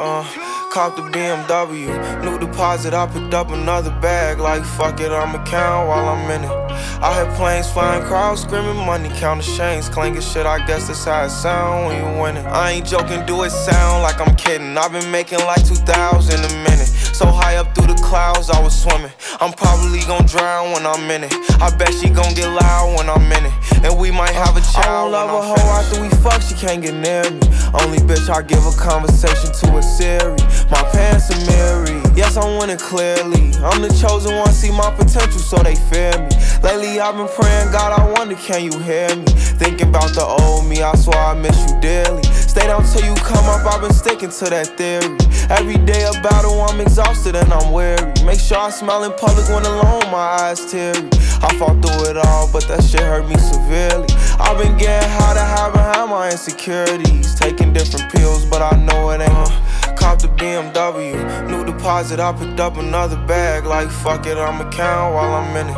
Uh, cop the BMW. New deposit, I picked up another bag. Like, fuck it, I'ma count while I'm in it. I hear planes flying, crowds screaming, money counting chains, clanking shit. I guess that's how it sound when you winning. I ain't joking, do it sound like I'm kidding. I've been making like 2,000 a minute. So high up through the clouds, I was swimming. I'm probably gon' drown when I'm in it. I bet she gon' get loud when I'm in it. And we might have a child. I don't love a hoe after we fuck, she can't get near me. Only bitch I give a conversation to a Siri. My pants are mirrored. Yes, I'm winning clearly. I'm the chosen one, see my potential, so they fear me. Lately, I've been praying, God, I wonder, can you hear me? Thinking about the old me, I swear I miss you dearly. Stay down till you come up, I've been sticking to that theory. Every day a battle, I'm exhausted and I'm weary. Make sure I smile in public when alone, my eyes teary. I fought through it all, but that shit hurt me severely. I've been getting high to hide behind my insecurities. Taking different pills, but I know it ain't. Uh, cop the BMW, deposit, I picked up another bag. Like, fuck it, I'ma count while I'm in it.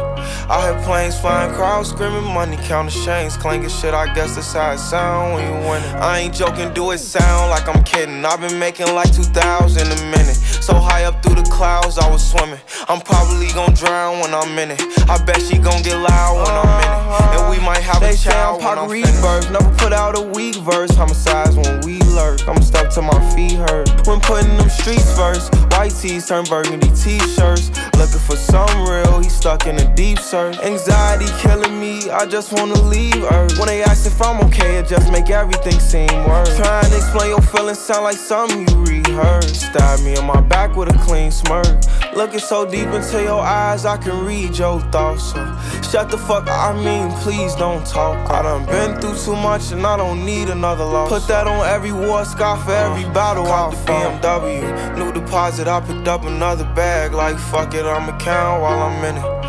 I hear planes flying, crowds screaming, money counting chains, clanking shit. I guess that's how it sound when you winning. I ain't joking, do it sound like I'm kidding. I've been making like 2,000 a minute. So high up through the clouds, I was swimming. I'm probably gon' drown when I'm in it. I bet she gon' get loud when I'm in it. And we might have they a child. Say I'm rebirth, never put out a weak verse. Homicides when we lurk. I'm stuck to my feet hurt. When putting them streets first, white tees turn burgundy t-shirts. Looking for some real, he stuck in a deep search. Anxiety killing me, I just wanna leave Earth. When they ask if I'm okay, it just make everything seem worse. Trying to explain your feelings sound like something you rehearsed. Stab me on my back with a clean smirk. Looking so deep into your eyes, I can read your thoughts. So shut the fuck I mean, please don't talk. I done been through too much and I don't need another loss. Put that on every war scar for every uh, battle. Cop the BMW, new deposit, I picked up another bag. Like fuck it, I'ma count while I'm in it.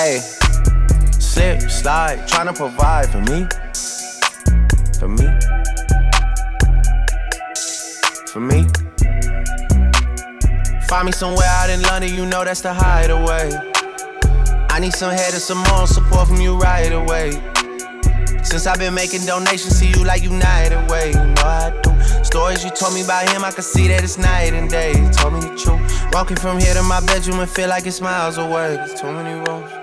Hey, slip, slide, trying to provide for me. For me. For me. Find me somewhere out in London, you know that's the hideaway. I need some head and some more support from you right away. Since I've been making donations to you like United Way, you know I do. Stories you told me about him, I can see that it's night and day. You told me the truth. Walking from here to my bedroom and feel like it's miles away. There's too many roads.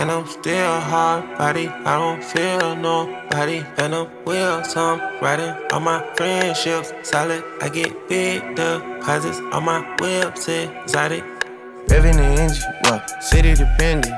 And I'm still hard body, I don't feel nobody. And I'm wheels, I'm riding on my friendships. Solid, I get big deposits on my whips, exotic. Revving the engine, well, city dependent.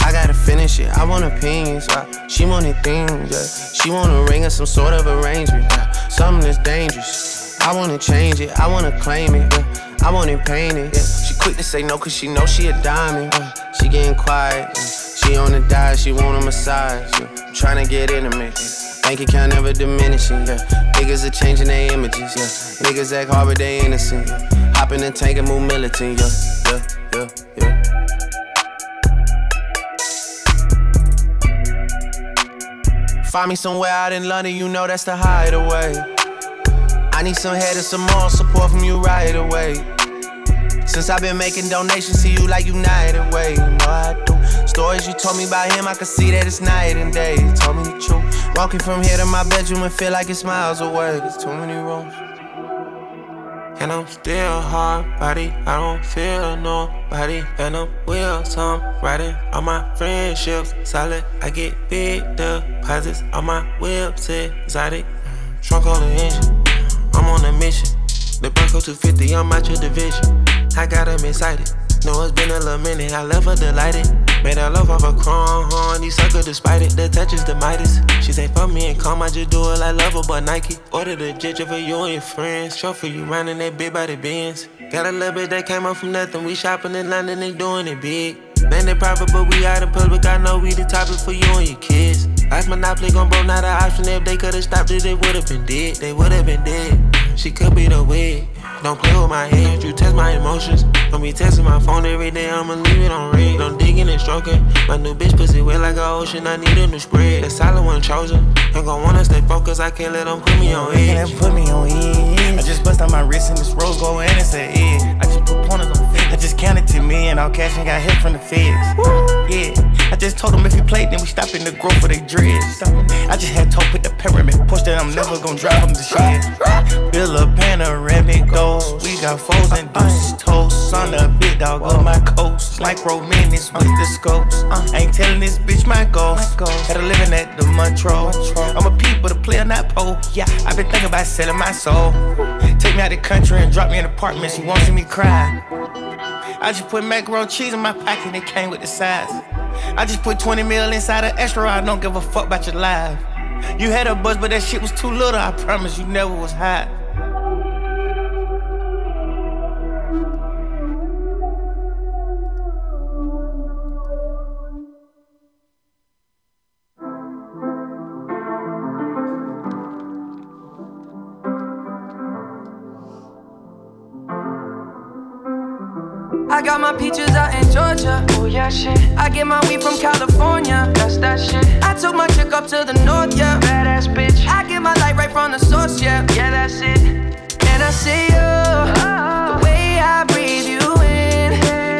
I gotta finish it, I want opinions, right? She wanted things, yeah. She want a ring or some sort of arrangement, yeah. Something that's dangerous. I wanna change it, I wanna claim it, yeah. I want it painted, yeah. She quick to say no, cause she know she a diamond, yeah. She getting quiet, yeah. She on the diet, she want a massage. Yeah. Trying to get intimate. Bank account never diminishing. Yeah. Niggas are changing their images. Yeah. Niggas act hard, but they innocent. Yeah. Hop in the tank and move militant. Yeah. Yeah. Yeah. Yeah. Find me somewhere out in London, you know that's the hideaway. I need some head and some more support from you right away. Since I've been making donations to you like United Way, you know I do. Stories you told me about him, I can see that it's night and day. You told me the truth. Walking from here to my bedroom and feel like it's miles away. There's too many rooms. And I'm still hard body, I don't feel nobody. And I'm wheels, I'm riding my friendships. Solid, I get big deposits on my whips, exotic. Trunk on the engine, I'm on a mission. The Bronco 250, I'm out your division. I got him excited. Know it's been a little minute, I left her delighted. Made her love off a chrome horn, he sucker despite it. The touch is the Midas. She say, fuck me and calm, I just do it like love her, but Nike. Ordered a jet for you and your friends. For you running that big body Benz. Got a little bit that came up from nothing. We shopping in London and doing it big. Landed private, but we out in public. I know we the topic for you and your kids. Last monopoly gon' broke, not an option. If they could've stopped it, they would've been dead. They would've been dead. She could be the wig. Don't play with my head, you test my emotions. Don't be testing my phone every day, I'ma leave it on red. Don't digging and stroking. My new bitch pussy wet like an ocean, I need a new spread. The solid one chosen. I'm gon' wanna stay focused, I can't let them put me on edge. Can't put me on edge. I just bust out my wrist and this rose gold and it's a edge. I just put pointers on feet. I just counted to me and all cash and got hit from the feds. Yeah, I just told them if you play, then we stop in the growth for they dreads. I just had told put the pyramid, push that I'm never gonna drive them to shit. Bill a panoramic goals. We got foes and deuces toast. On the big dog of my coast. Micro minutes with the scopes. Ain't telling this bitch my goals. Had a living at the Montreal. I'm a peep, but a player, not pole. Yeah, I've been thinking about selling my soul. Take me out the country and drop me in apartments. You won't see me cry. I just put macaroni cheese in my pocket and it came with the size. I just put 20 mil inside an extra. I don't give a fuck about your life. You had a buzz, but that shit was too little. I promise you never was hot. I got my peaches. Oh shit. I get my weed from California. That's that shit. I took my chick up to the north, yeah. Badass bitch. I get my light right from the source, yeah. Yeah, that's it. And I see you. The way I breathe you in.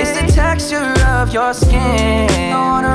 It's the texture of your skin. I wanna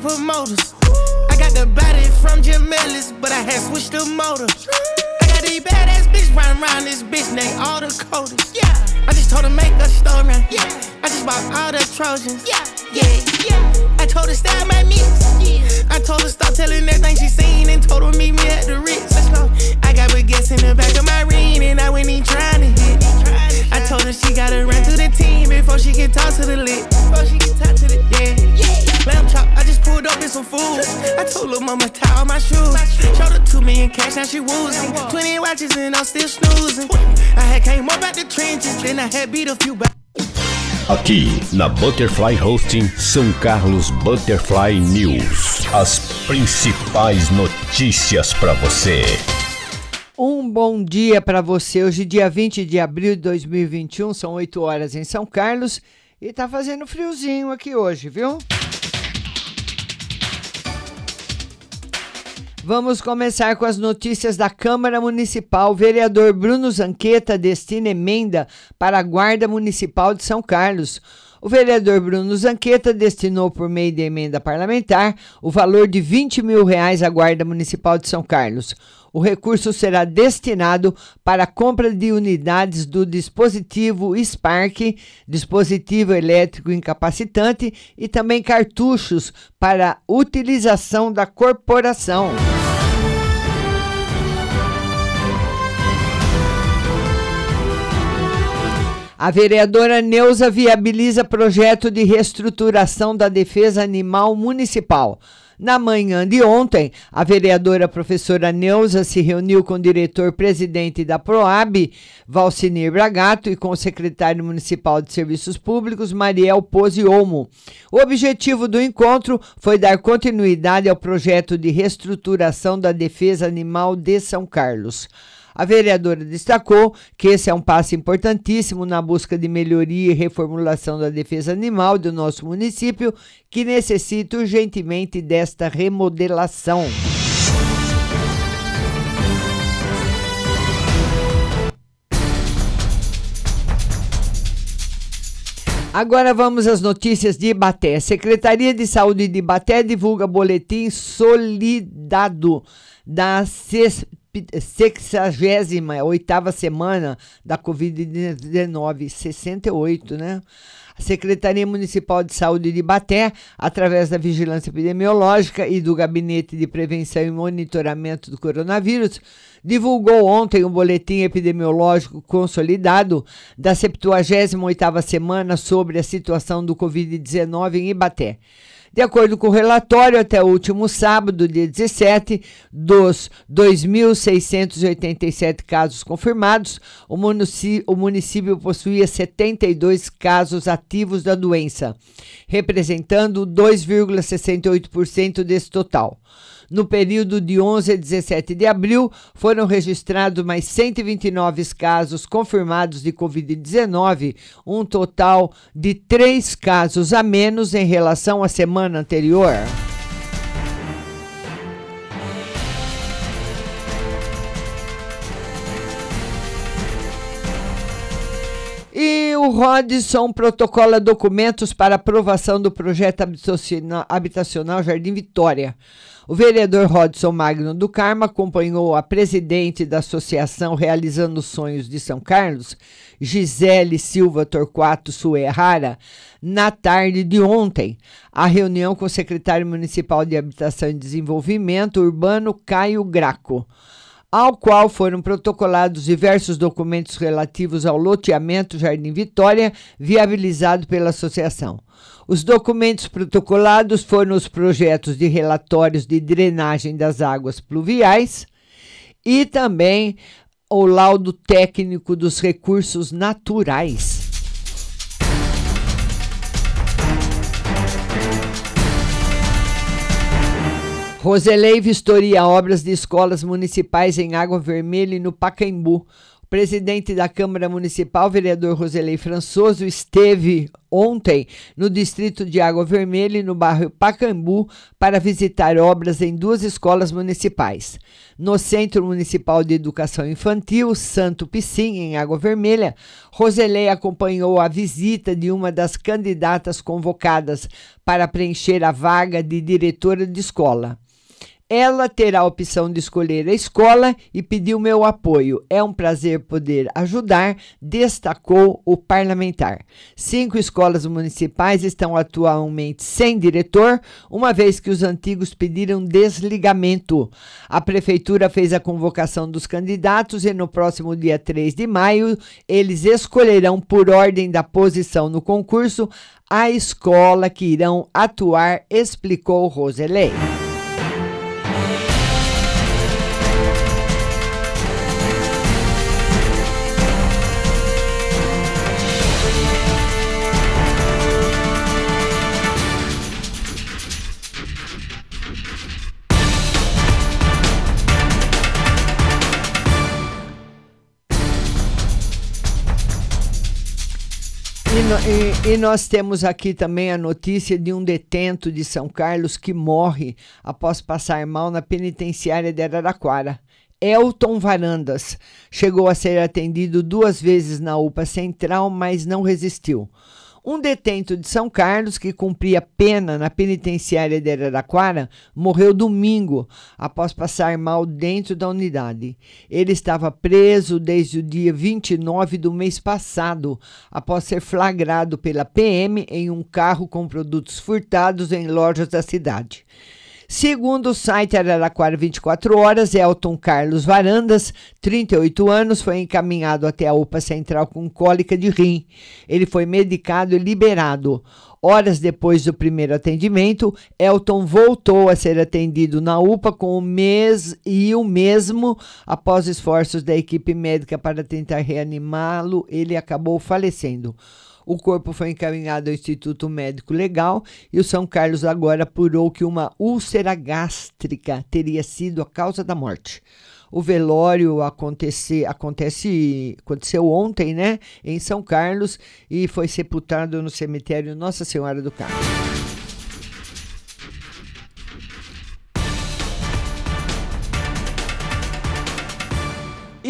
Promoters. I got the body from Jim Ellis, but I had switched the motor. I got three badass bitches riding around this bitch, they all the coldest. Yeah. I just told her make a story. Yeah. I just bought all the Trojans. Yeah. Yeah. Yeah. I told her style my mix. Yeah. I told her stop telling everything she seen and told her meet me at the Ritz. Let's go. I got baguettes in the back of my ring and I went in trying to hit. I told her she gotta run to the team before she can talk to the lit. Told her mama tie all my shoes. Showed her two million cash, now she woozing. 20 watches and I'm still snoozing. I had came up out the trenches, then I had beat a few back. Aqui na Butterfly Hosting São Carlos Butterfly News. As principais notícias para você. Um bom dia para você. Hoje, dia 20 de abril de 2021, são 8 horas em São Carlos e tá fazendo friozinho aqui hoje, viu? Vamos começar com as notícias da Câmara Municipal. Vereador Bruno Zanqueta destina emenda para a Guarda Municipal de São Carlos. O vereador Bruno Zanqueta destinou, por meio de emenda parlamentar, o valor de 20 mil reais à Guarda Municipal de São Carlos. O recurso será destinado para a compra de unidades do dispositivo Spark, dispositivo elétrico incapacitante, e também cartuchos para utilização da corporação. A vereadora Neuza viabiliza projeto de reestruturação da defesa animal municipal. Na manhã de ontem, a vereadora professora Neuza se reuniu com o diretor-presidente da PROAB, Valcinir Bragato, e com o secretário municipal de Serviços Públicos, Mariel Pose Olmo. O objetivo do encontro foi dar continuidade ao projeto de reestruturação da defesa animal de São Carlos. A vereadora destacou que esse é um passo importantíssimo na busca de melhoria e reformulação da defesa animal do nosso município, que necessita urgentemente desta remodelação. Agora vamos às notícias de Ibaté. Secretaria de Saúde de Ibaté divulga boletim solidado da 68 semana da Covid-19, 68, né? A Secretaria Municipal de Saúde de Ibaté, através da Vigilância Epidemiológica e do Gabinete de Prevenção e Monitoramento do Coronavírus, divulgou ontem um boletim epidemiológico consolidado da 78ª semana sobre a situação do Covid-19 em Ibaté. De acordo com o relatório, até o último sábado, dia 17, dos 2.687 casos confirmados, o município, o município possuía 72 casos ativos da doença, representando 2,68% desse total. No período de 11 a 17 de abril, foram registrados mais 129 casos confirmados de Covid-19, um total de três casos a menos em relação à semana anterior. Rodson protocola documentos para aprovação do projeto habitacional Jardim Vitória. O vereador Rodson Magno do Carmo acompanhou a presidente da associação Realizando Sonhos de São Carlos, Gisele Silva Torquato Suerrara, na tarde de ontem. A reunião com o secretário municipal de Habitação e Desenvolvimento Urbano, Caio Graco ao qual foram protocolados diversos documentos relativos ao loteamento Jardim Vitória, viabilizado pela associação. Os documentos protocolados foram os projetos de relatórios de drenagem das águas pluviais e também o laudo técnico dos recursos naturais. Roselei vistoria obras de escolas municipais em Água Vermelha e no Pacaembu. O presidente da Câmara Municipal, vereador Roselei Françoso, esteve ontem no distrito de Água Vermelha e no bairro Pacaembu para visitar obras em duas escolas municipais. No Centro Municipal de Educação Infantil, Santo Piscin, em Água Vermelha, Roselei acompanhou a visita de uma das candidatas convocadas para preencher a vaga de diretora de escola. Ela terá a opção de escolher a escola e pediu meu apoio. É um prazer poder ajudar, destacou o parlamentar. Cinco escolas municipais estão atualmente sem diretor, uma vez que os antigos pediram desligamento. A prefeitura fez a convocação dos candidatos e no próximo dia 3 de maio eles escolherão por ordem da posição no concurso a escola que irão atuar, explicou Roselei. E, nós temos aqui também a notícia de um detento de São Carlos que morre após passar mal na penitenciária de Araraquara. Elton Varandas chegou a ser atendido duas vezes na UPA Central, mas não resistiu. Um detento de São Carlos, que cumpria pena na penitenciária de Araraquara, morreu domingo após passar mal dentro da unidade. Ele estava preso desde o dia 29 do mês passado, após ser flagrado pela PM em um carro com produtos furtados em lojas da cidade. Segundo o site Araraquara 24 Horas, Elton Carlos Varandas, 38 anos, foi encaminhado até a UPA Central com cólica de rim. Ele foi medicado e liberado. Horas depois do primeiro atendimento, Elton voltou a ser atendido na UPA com o mês e o mesmo após esforços da equipe médica para tentar reanimá-lo, ele acabou falecendo. O corpo foi encaminhado ao Instituto Médico Legal e o São Carlos agora apurou que uma úlcera gástrica teria sido a causa da morte. O velório acontece, acontece, aconteceu ontem, né, em São Carlos e foi sepultado no cemitério Nossa Senhora do Carmo.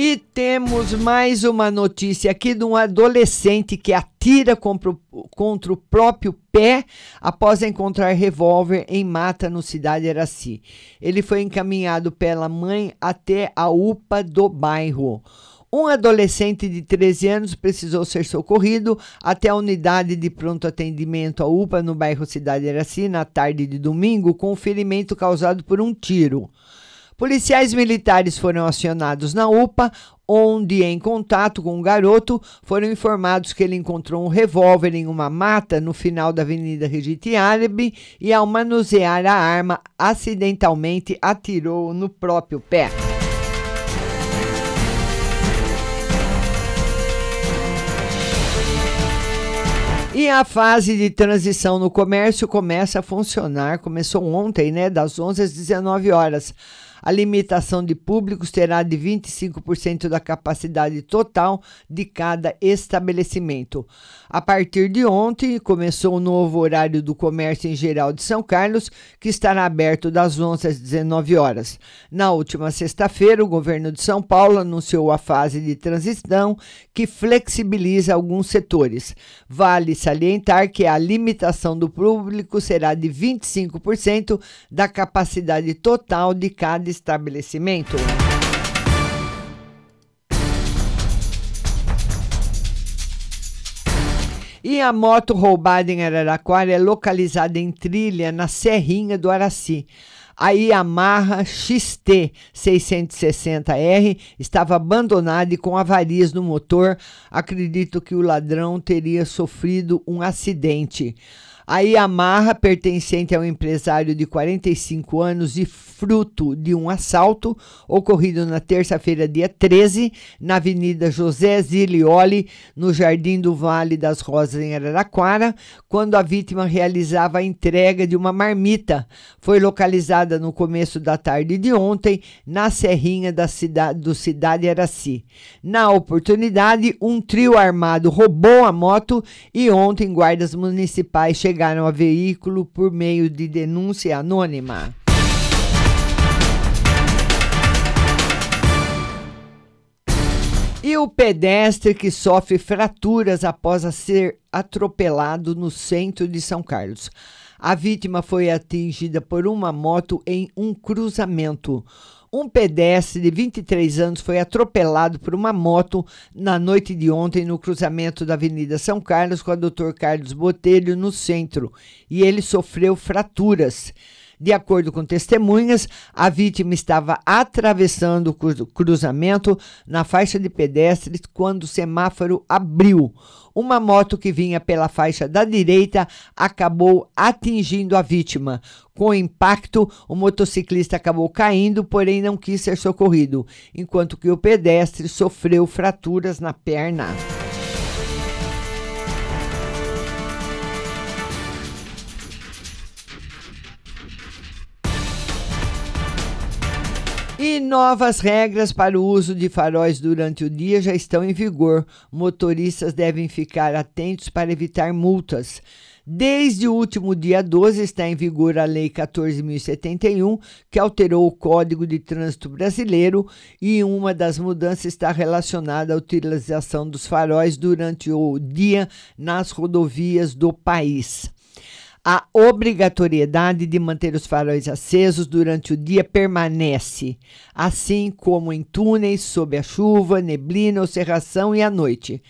E temos mais uma notícia aqui de um adolescente que atira contra o, contra o próprio pé após encontrar revólver em mata no Cidade Eraci. Ele foi encaminhado pela mãe até a UPA do bairro. Um adolescente de 13 anos precisou ser socorrido até a unidade de pronto atendimento, a UPA, no bairro Cidade Eraci, na tarde de domingo, com ferimento causado por um tiro. Policiais militares foram acionados na UPA, onde, em contato com o garoto, foram informados que ele encontrou um revólver em uma mata no final da Avenida Regite Árabe e, ao manusear a arma, acidentalmente atirou no próprio pé. E a fase de transição no comércio começa a funcionar, começou ontem, né, das 11 às 19 horas. A limitação de públicos terá de 25% da capacidade total de cada estabelecimento. A partir de ontem, começou o novo horário do comércio em geral de São Carlos, que estará aberto das 11 às 19 horas. Na última sexta-feira, o governo de São Paulo anunciou a fase de transição que flexibiliza alguns setores. Vale salientar que a limitação do público será de 25% da capacidade total de cada estabelecimento. E a moto roubada em Araraquara é localizada em trilha na Serrinha do Araci. A Yamaha XT 660R estava abandonada e com avarias no motor. Acredito que o ladrão teria sofrido um acidente. A Yamaha, pertencente ao empresário de 45 anos e fruto de um assalto ocorrido na terça-feira, dia 13, na Avenida José Zilioli, no Jardim do Vale das Rosas, em Araraquara, quando a vítima realizava a entrega de uma marmita. Foi localizada no começo da tarde de ontem, na Serrinha da cidade, do Cidade Araci. Na oportunidade, um trio armado roubou a moto e ontem guardas municipais chegaram chegaram a veículo por meio de denúncia anônima. E o pedestre que sofre fraturas após ser atropelado no centro de São Carlos. A vítima foi atingida por uma moto em um cruzamento. Um pedestre de 23 anos foi atropelado por uma moto na noite de ontem no cruzamento da Avenida São Carlos com a Dr. Carlos Botelho, no centro, e ele sofreu fraturas. De acordo com testemunhas, a vítima estava atravessando o cruzamento na faixa de pedestres quando o semáforo abriu. Uma moto que vinha pela faixa da direita acabou atingindo a vítima. Com o impacto, o motociclista acabou caindo, porém não quis ser socorrido, enquanto que o pedestre sofreu fraturas na perna. E novas regras para o uso de faróis durante o dia já estão em vigor. Motoristas devem ficar atentos para evitar multas. Desde o último dia 12 está em vigor a Lei 14.071, que alterou o Código de Trânsito Brasileiro, e uma das mudanças está relacionada à utilização dos faróis durante o dia nas rodovias do país. A obrigatoriedade de manter os faróis acesos durante o dia permanece, assim como em túneis, sob a chuva, neblina ou cerração e à noite.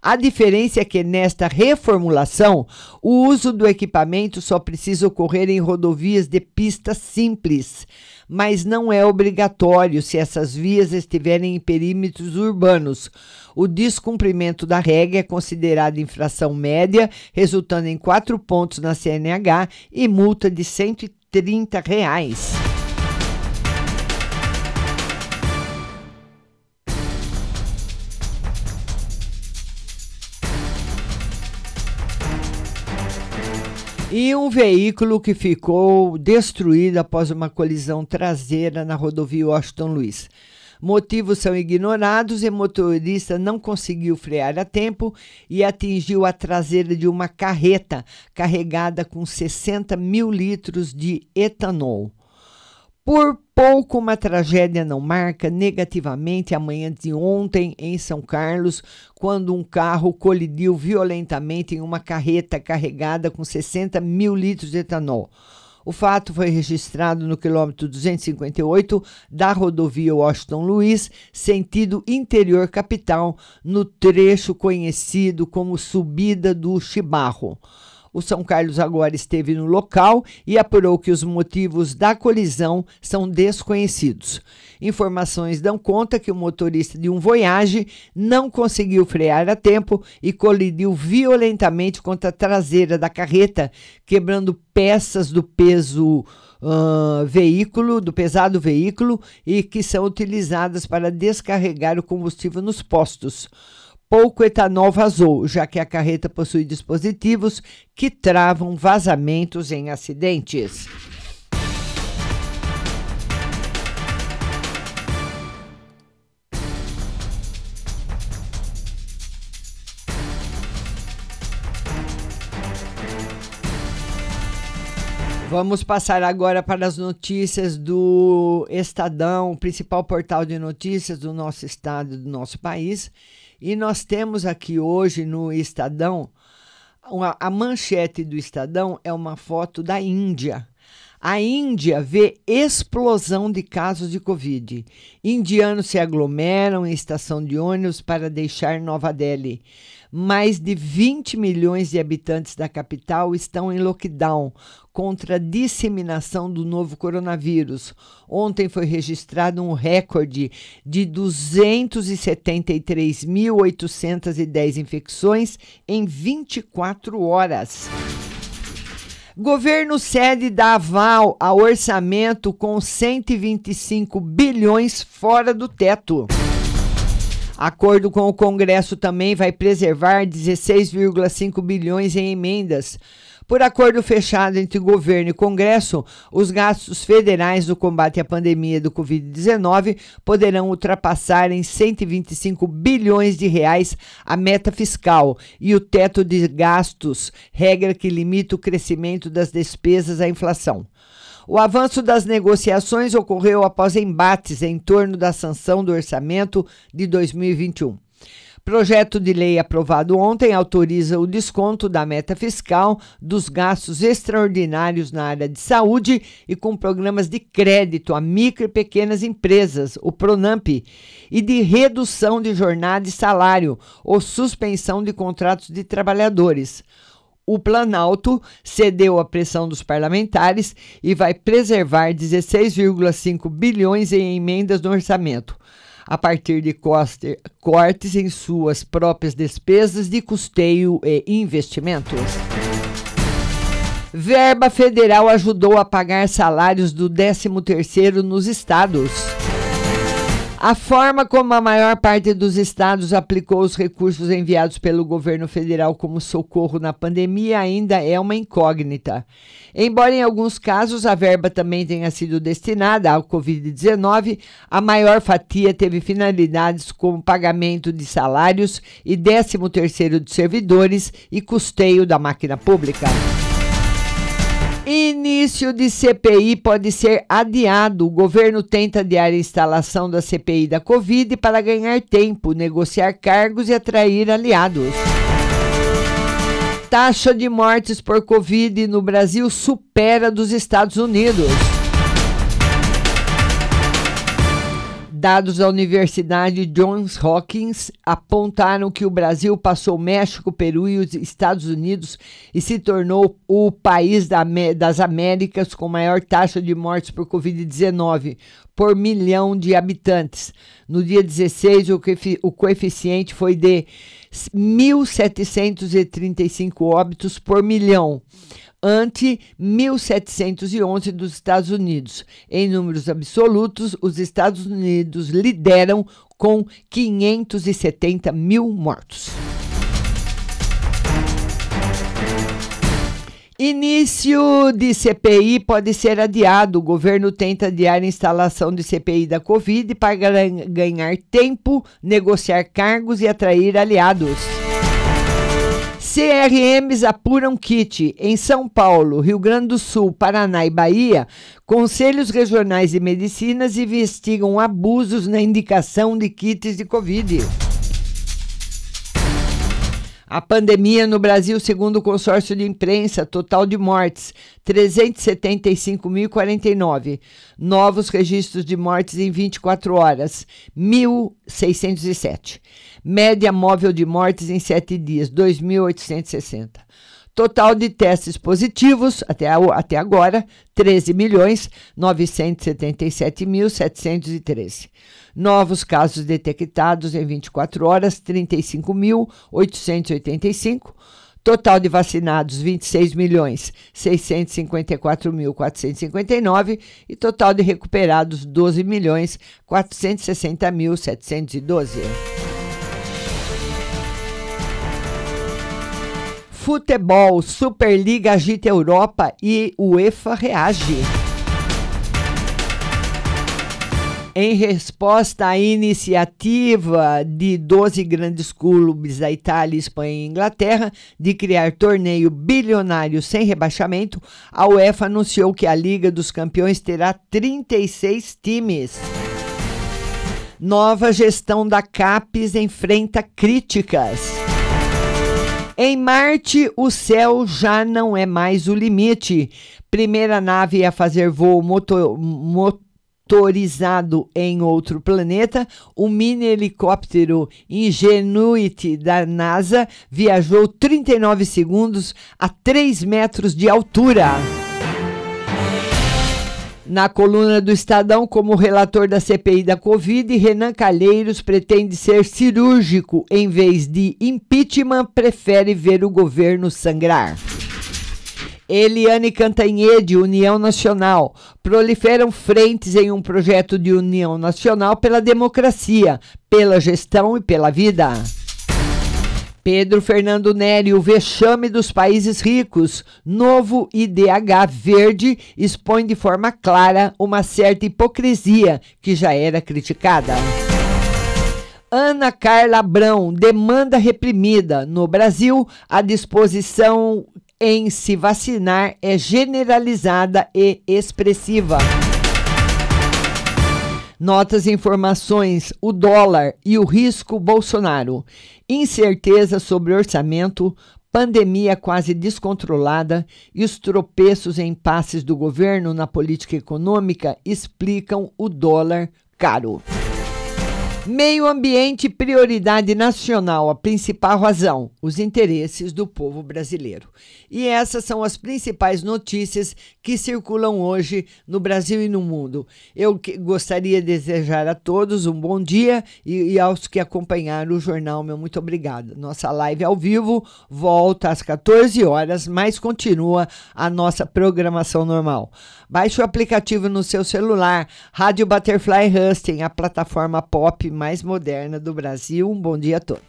A diferença é que nesta reformulação, o uso do equipamento só precisa ocorrer em rodovias de pista simples mas não é obrigatório se essas vias estiverem em perímetros urbanos. O descumprimento da regra é considerado infração média, resultando em quatro pontos na CNH e multa de 130 reais. E um veículo que ficou destruído após uma colisão traseira na rodovia Washington Luiz. Motivos são ignorados e motorista não conseguiu frear a tempo e atingiu a traseira de uma carreta carregada com 60 mil litros de etanol. Por pouco uma tragédia não marca negativamente a manhã de ontem em São Carlos, quando um carro colidiu violentamente em uma carreta carregada com 60 mil litros de etanol. O fato foi registrado no quilômetro 258 da rodovia Washington Luiz, sentido interior capital, no trecho conhecido como Subida do Chibarro. O São Carlos agora esteve no local e apurou que os motivos da colisão são desconhecidos. Informações dão conta que o motorista de um Voyage não conseguiu frear a tempo e colidiu violentamente contra a traseira da carreta, quebrando peças do peso uh, veículo, do pesado veículo e que são utilizadas para descarregar o combustível nos postos pouco etanol vazou, já que a carreta possui dispositivos que travam vazamentos em acidentes. Vamos passar agora para as notícias do Estadão, o principal portal de notícias do nosso estado, do nosso país. E nós temos aqui hoje no Estadão, uma, a manchete do Estadão é uma foto da Índia. A Índia vê explosão de casos de Covid. Indianos se aglomeram em estação de ônibus para deixar Nova Delhi. Mais de 20 milhões de habitantes da capital estão em lockdown contra a disseminação do novo coronavírus. Ontem foi registrado um recorde de 273.810 infecções em 24 horas. Governo cede dá aval a orçamento com 125 bilhões fora do teto. Acordo com o Congresso também vai preservar 16,5 bilhões em emendas. Por acordo fechado entre governo e Congresso, os gastos federais do combate à pandemia do Covid-19 poderão ultrapassar em 125 bilhões de reais a meta fiscal e o teto de gastos, regra que limita o crescimento das despesas à inflação. O avanço das negociações ocorreu após embates em torno da sanção do orçamento de 2021. Projeto de lei aprovado ontem autoriza o desconto da meta fiscal dos gastos extraordinários na área de saúde e com programas de crédito a micro e pequenas empresas, o Pronamp, e de redução de jornada e salário ou suspensão de contratos de trabalhadores. O Planalto cedeu à pressão dos parlamentares e vai preservar 16,5 bilhões em emendas no orçamento, a partir de cortes em suas próprias despesas de custeio e investimentos. Verba federal ajudou a pagar salários do 13º nos estados. A forma como a maior parte dos estados aplicou os recursos enviados pelo governo federal como socorro na pandemia ainda é uma incógnita. Embora em alguns casos a verba também tenha sido destinada ao Covid-19, a maior fatia teve finalidades como pagamento de salários e 13º de servidores e custeio da máquina pública. Início de CPI pode ser adiado. O governo tenta adiar a instalação da CPI da Covid para ganhar tempo, negociar cargos e atrair aliados. Taxa de mortes por Covid no Brasil supera dos Estados Unidos. Dados da Universidade Johns Hopkins apontaram que o Brasil passou México, Peru e os Estados Unidos e se tornou o país das Américas com maior taxa de mortes por Covid-19 por milhão de habitantes. No dia 16, o coeficiente foi de 1.735 óbitos por milhão ante 1.711 dos Estados Unidos. Em números absolutos, os Estados Unidos lideram com 570 mil mortos. Início de CPI pode ser adiado. O governo tenta adiar a instalação de CPI da Covid para ganhar tempo, negociar cargos e atrair aliados. CRMs apuram kit. Em São Paulo, Rio Grande do Sul, Paraná e Bahia, conselhos regionais de medicinas investigam abusos na indicação de kits de Covid. A pandemia no Brasil, segundo o consórcio de imprensa, total de mortes 375.049. Novos registros de mortes em 24 horas 1.607. Média móvel de mortes em 7 dias 2.860. Total de testes positivos até, até agora, 13 milhões 977 mil 713. Novos casos detectados em 24 horas, 35 mil 885. Total de vacinados, 26 milhões 654 mil 459 e total de recuperados, 12 milhões 460 Futebol, Superliga agita Europa e UEFA reage. Em resposta à iniciativa de 12 grandes clubes da Itália, Espanha e Inglaterra de criar torneio bilionário sem rebaixamento, a UEFA anunciou que a Liga dos Campeões terá 36 times. Nova gestão da CAPES enfrenta críticas. Em Marte, o céu já não é mais o limite. Primeira nave a fazer voo motor, motorizado em outro planeta, o mini helicóptero Ingenuity da NASA viajou 39 segundos a 3 metros de altura. Na coluna do Estadão, como relator da CPI da Covid, Renan Calheiros pretende ser cirúrgico em vez de impeachment, prefere ver o governo sangrar. Eliane Cantanhede, União Nacional. Proliferam frentes em um projeto de união nacional pela democracia, pela gestão e pela vida. Pedro Fernando Neri, o vexame dos países ricos. Novo IDH verde expõe de forma clara uma certa hipocrisia que já era criticada. Ana Carla Abrão, demanda reprimida. No Brasil, a disposição em se vacinar é generalizada e expressiva. Notas e informações: o dólar e o risco Bolsonaro. Incerteza sobre orçamento, pandemia quase descontrolada e os tropeços e impasses do governo na política econômica explicam o dólar caro. Meio ambiente, prioridade nacional, a principal razão, os interesses do povo brasileiro. E essas são as principais notícias que circulam hoje no Brasil e no mundo. Eu gostaria de desejar a todos um bom dia e, e aos que acompanharam o jornal, meu muito obrigada. Nossa live ao vivo volta às 14 horas, mas continua a nossa programação normal. Baixe o aplicativo no seu celular, Rádio Butterfly Husting, a plataforma pop mais moderna do Brasil. Um bom dia a todos.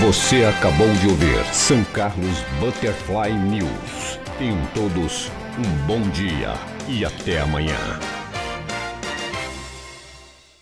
Você acabou de ouvir São Carlos Butterfly News. Tenham todos um bom dia e até amanhã.